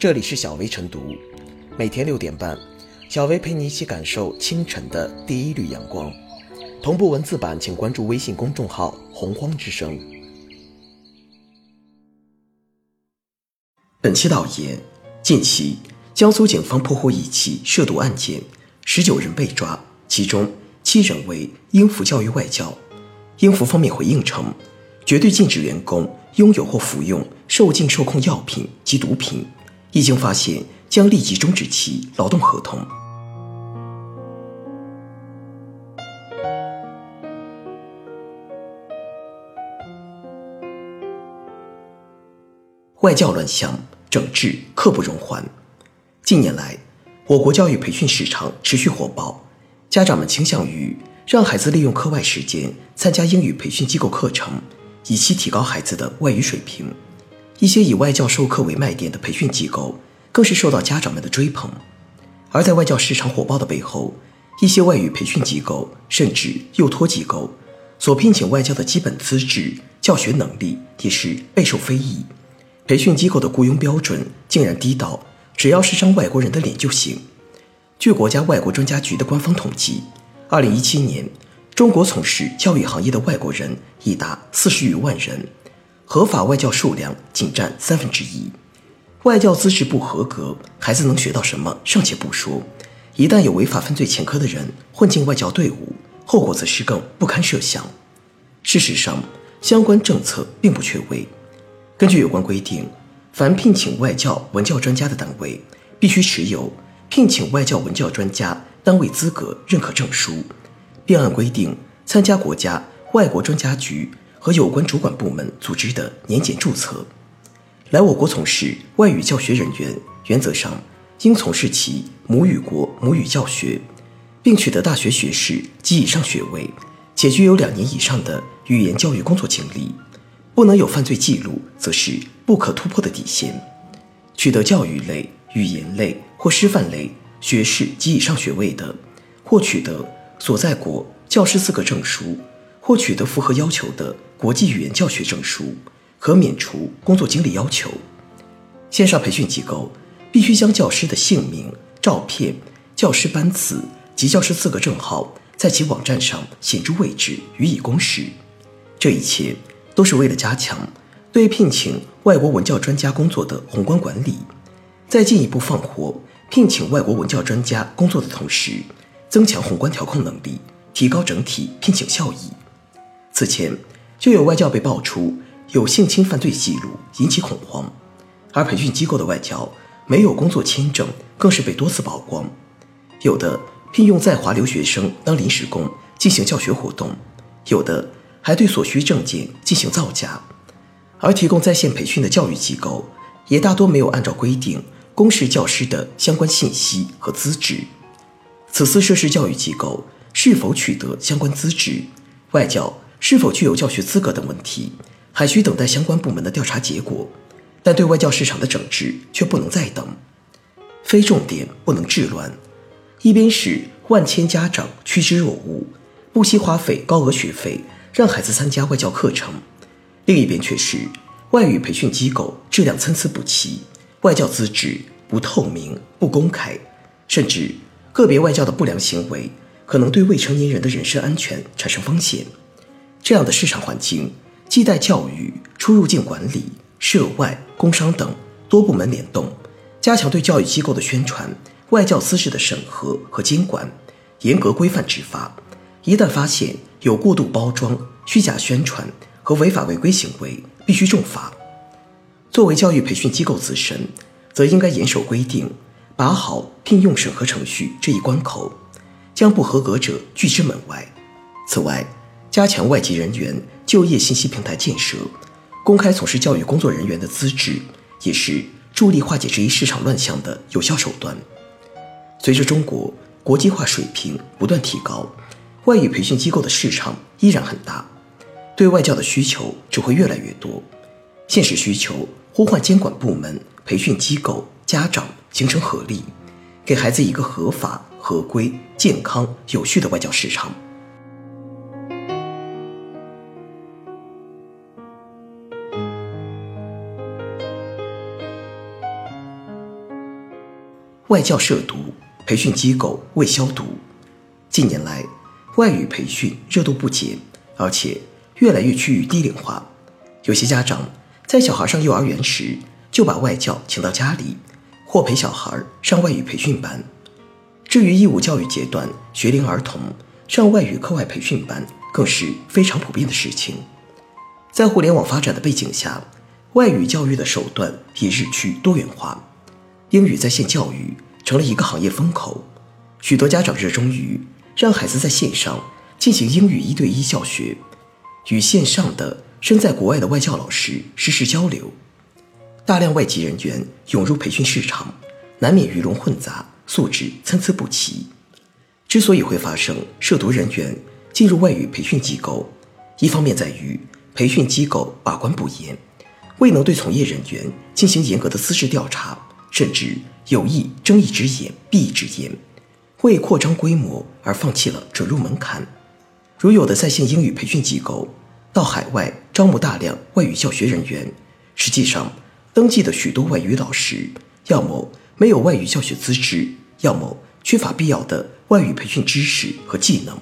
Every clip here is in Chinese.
这里是小薇晨读，每天六点半，小薇陪你一起感受清晨的第一缕阳光。同步文字版，请关注微信公众号“洪荒之声”。本期导言：近期，江苏警方破获一起涉毒案件，十九人被抓，其中七人为英孚教育外教。英孚方面回应称，绝对禁止员工拥有或服用受禁受控药品及毒品，一经发现将立即终止其劳动合同。外教乱象，整治刻不容缓。近年来，我国教育培训市场持续火爆，家长们倾向于让孩子利用课外时间参加英语培训机构课程，以期提高孩子的外语水平。一些以外教授课为卖点的培训机构，更是受到家长们的追捧。而在外教市场火爆的背后，一些外语培训机构甚至幼托机构所聘请外教的基本资质、教学能力也是备受非议。培训机构的雇佣标准竟然低到只要是张外国人的脸就行。据国家外国专家局的官方统计，二零一七年，中国从事教育行业的外国人已达四十余万人，合法外教数量仅占三分之一。外教资质不合格，孩子能学到什么尚且不说，一旦有违法犯罪前科的人混进外教队伍，后果则是更不堪设想。事实上，相关政策并不缺位。根据有关规定，凡聘请外教文教专家的单位，必须持有聘请外教文教专家单位资格认可证书，并按规定参加国家外国专家局和有关主管部门组织的年检注册。来我国从事外语教学人员，原则上应从事其母语国母语教学，并取得大学学士及以上学位，且具有两年以上的语言教育工作经历。不能有犯罪记录，则是不可突破的底线。取得教育类、语言类或师范类学士及以上学位的，或取得所在国教师资格证书，或取得符合要求的国际语言教学证书，可免除工作经历要求。线上培训机构必须将教师的姓名、照片、教师班次及教师资格证号在其网站上显著位置予以公示。这一切。都是为了加强对聘请外国文教专家工作的宏观管理，在进一步放活聘请外国文教专家工作的同时，增强宏观调控能力，提高整体聘请效益。此前就有外教被爆出有性侵犯罪记录，引起恐慌，而培训机构的外教没有工作签证，更是被多次曝光。有的聘用在华留学生当临时工进行教学活动，有的。还对所需证件进行造假，而提供在线培训的教育机构也大多没有按照规定公示教师的相关信息和资质。此次涉事教育机构是否取得相关资质、外教是否具有教学资格等问题，还需等待相关部门的调查结果。但对外教市场的整治却不能再等，非重点不能治乱。一边是万千家长趋之若鹜，不惜花费高额学费。让孩子参加外教课程，另一边却是外语培训机构质量参差不齐，外教资质不透明、不公开，甚至个别外教的不良行为可能对未成年人的人身安全产生风险。这样的市场环境，既待教育、出入境管理、涉外、工商等多部门联动，加强对教育机构的宣传、外教资质的审核和监管，严格规范执法。一旦发现有过度包装、虚假宣传和违法违规行为，必须重罚。作为教育培训机构自身，则应该严守规定，把好聘用审核程序这一关口，将不合格者拒之门外。此外，加强外籍人员就业信息平台建设，公开从事教育工作人员的资质，也是助力化解这一市场乱象的有效手段。随着中国国际化水平不断提高。外语培训机构的市场依然很大，对外教的需求只会越来越多。现实需求呼唤监管部门、培训机构、家长形成合力，给孩子一个合法、合规、健康、有序的外教市场。外教涉毒，培训机构未消毒。近年来，外语培训热度不减，而且越来越趋于低龄化。有些家长在小孩上幼儿园时就把外教请到家里，或陪小孩上外语培训班。至于义务教育阶段学龄儿童上外语课外培训班，更是非常普遍的事情。在互联网发展的背景下，外语教育的手段也日趋多元化，英语在线教育成了一个行业风口。许多家长热衷于让孩子在线上进行英语一对一教学，与线上的身在国外的外教老师实时交流。大量外籍人员涌入培训市场，难免鱼龙混杂。素质参差不齐，之所以会发生涉毒人员进入外语培训机构，一方面在于培训机构把关不严，未能对从业人员进行严格的资质调查，甚至有意睁一只眼闭一只眼，为扩张规模而放弃了准入门槛。如有的在线英语培训机构到海外招募大量外语教学人员，实际上登记的许多外语老师，要么没有外语教学资质。要么缺乏必要的外语培训知识和技能，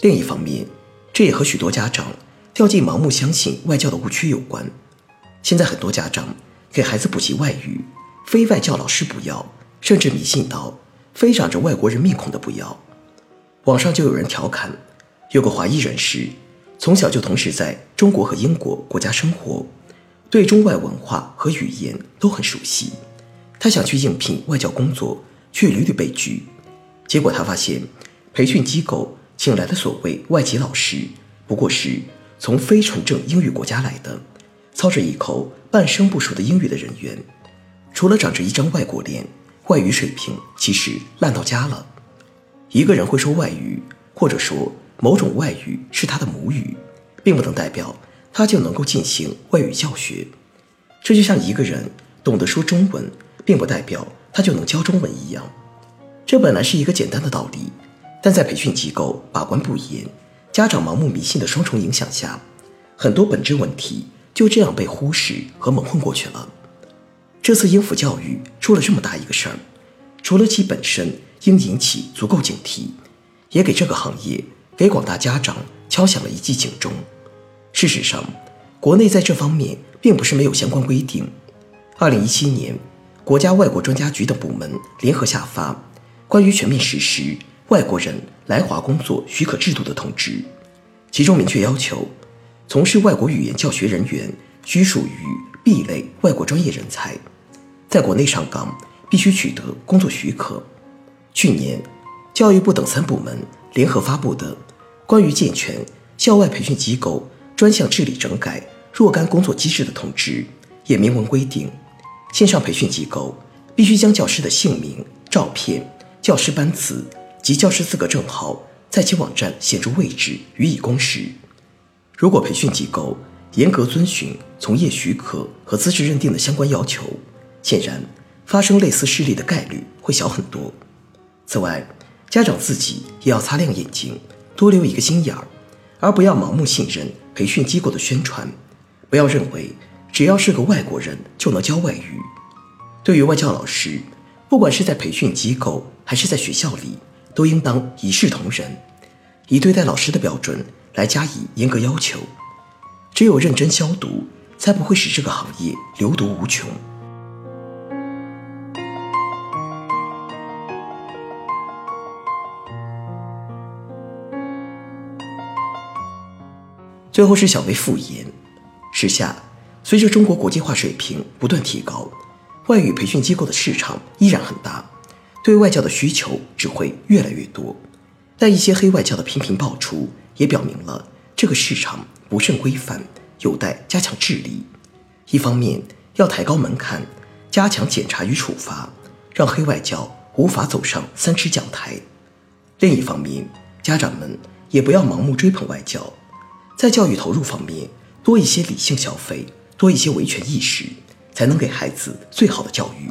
另一方面，这也和许多家长掉进盲目相信外教的误区有关。现在很多家长给孩子补习外语，非外教老师不要，甚至迷信到非长着外国人面孔的不要。网上就有人调侃，有个华裔人士从小就同时在中国和英国国家生活，对中外文化和语言都很熟悉，他想去应聘外教工作。却屡屡被拒，结果他发现，培训机构请来的所谓外籍老师，不过是从非纯正英语国家来的，操着一口半生不熟的英语的人员，除了长着一张外国脸，外语水平其实烂到家了。一个人会说外语，或者说某种外语是他的母语，并不能代表他就能够进行外语教学。这就像一个人懂得说中文，并不代表。他就能教中文一样，这本来是一个简单的道理，但在培训机构把关不严、家长盲目迷信的双重影响下，很多本质问题就这样被忽视和蒙混过去了。这次英孚教育出了这么大一个事儿，除了其本身应引起足够警惕，也给这个行业、给广大家长敲响了一记警钟。事实上，国内在这方面并不是没有相关规定。二零一七年。国家外国专家局等部门联合下发《关于全面实施外国人来华工作许可制度的通知》，其中明确要求，从事外国语言教学人员需属于 B 类外国专业人才，在国内上岗必须取得工作许可。去年，教育部等三部门联合发布的《关于健全校外培训机构专项治理整改若干工作机制的通知》也明文规定。线上培训机构必须将教师的姓名、照片、教师班次及教师资格证号在其网站显著位置予以公示。如果培训机构严格遵循从业许可和资质认定的相关要求，显然发生类似事例的概率会小很多。此外，家长自己也要擦亮眼睛，多留一个心眼儿，而不要盲目信任培训机构的宣传，不要认为。只要是个外国人就能教外语。对于外教老师，不管是在培训机构还是在学校里，都应当一视同仁，以对待老师的标准来加以严格要求。只有认真消毒，才不会使这个行业流毒无穷。最后是小微复言，时下。随着中国国际化水平不断提高，外语培训机构的市场依然很大，对外教的需求只会越来越多。但一些黑外教的频频爆出，也表明了这个市场不甚规范，有待加强治理。一方面要抬高门槛，加强检查与处罚，让黑外教无法走上三尺讲台；另一方面，家长们也不要盲目追捧外教，在教育投入方面多一些理性消费。多一些维权意识，才能给孩子最好的教育。